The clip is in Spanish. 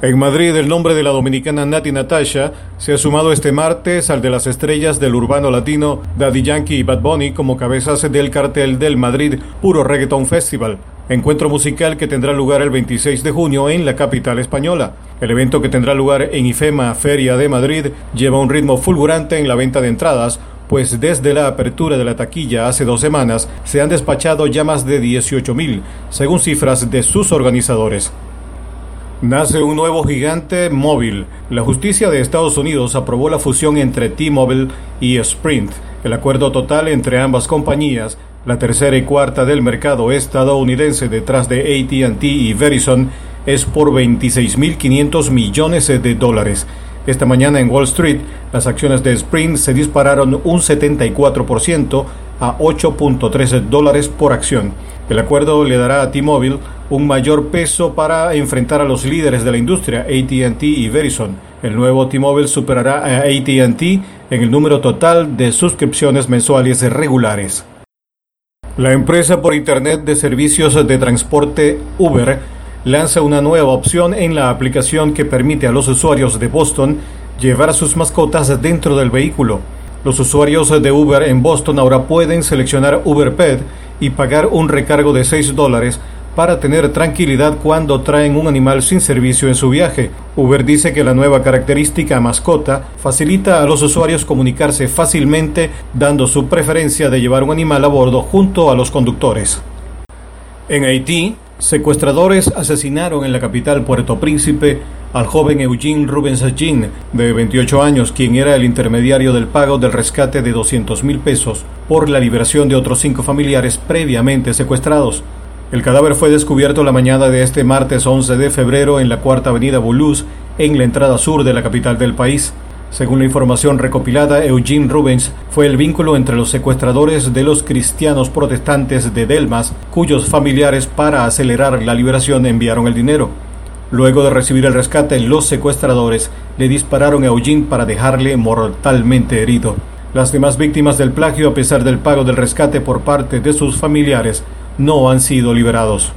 En Madrid, el nombre de la dominicana Nati Natasha se ha sumado este martes al de las estrellas del urbano latino Daddy Yankee y Bad Bunny como cabezas del cartel del Madrid Puro Reggaeton Festival, encuentro musical que tendrá lugar el 26 de junio en la capital española. El evento que tendrá lugar en IFEMA Feria de Madrid lleva un ritmo fulgurante en la venta de entradas, pues desde la apertura de la taquilla hace dos semanas se han despachado ya más de 18.000, según cifras de sus organizadores. Nace un nuevo gigante móvil. La justicia de Estados Unidos aprobó la fusión entre T-Mobile y Sprint. El acuerdo total entre ambas compañías, la tercera y cuarta del mercado estadounidense detrás de ATT y Verizon, es por 26.500 millones de dólares. Esta mañana en Wall Street, las acciones de Sprint se dispararon un 74% a 8.13 dólares por acción. El acuerdo le dará a T-Mobile un mayor peso para enfrentar a los líderes de la industria, ATT y Verizon. El nuevo T-Mobile superará a ATT en el número total de suscripciones mensuales regulares. La empresa por Internet de servicios de transporte Uber lanza una nueva opción en la aplicación que permite a los usuarios de Boston llevar a sus mascotas dentro del vehículo. Los usuarios de Uber en Boston ahora pueden seleccionar Uber Pet y pagar un recargo de 6 dólares para tener tranquilidad cuando traen un animal sin servicio en su viaje. Uber dice que la nueva característica mascota facilita a los usuarios comunicarse fácilmente dando su preferencia de llevar un animal a bordo junto a los conductores. En Haití, secuestradores asesinaron en la capital Puerto Príncipe al joven Eugene Rubens Jean, de 28 años, quien era el intermediario del pago del rescate de 200 mil pesos por la liberación de otros cinco familiares previamente secuestrados. El cadáver fue descubierto la mañana de este martes 11 de febrero en la cuarta avenida Boulouse, en la entrada sur de la capital del país. Según la información recopilada, Eugene Rubens fue el vínculo entre los secuestradores de los cristianos protestantes de Delmas, cuyos familiares para acelerar la liberación enviaron el dinero. Luego de recibir el rescate, los secuestradores le dispararon a Eugene para dejarle mortalmente herido. Las demás víctimas del plagio, a pesar del pago del rescate por parte de sus familiares, no han sido liberados.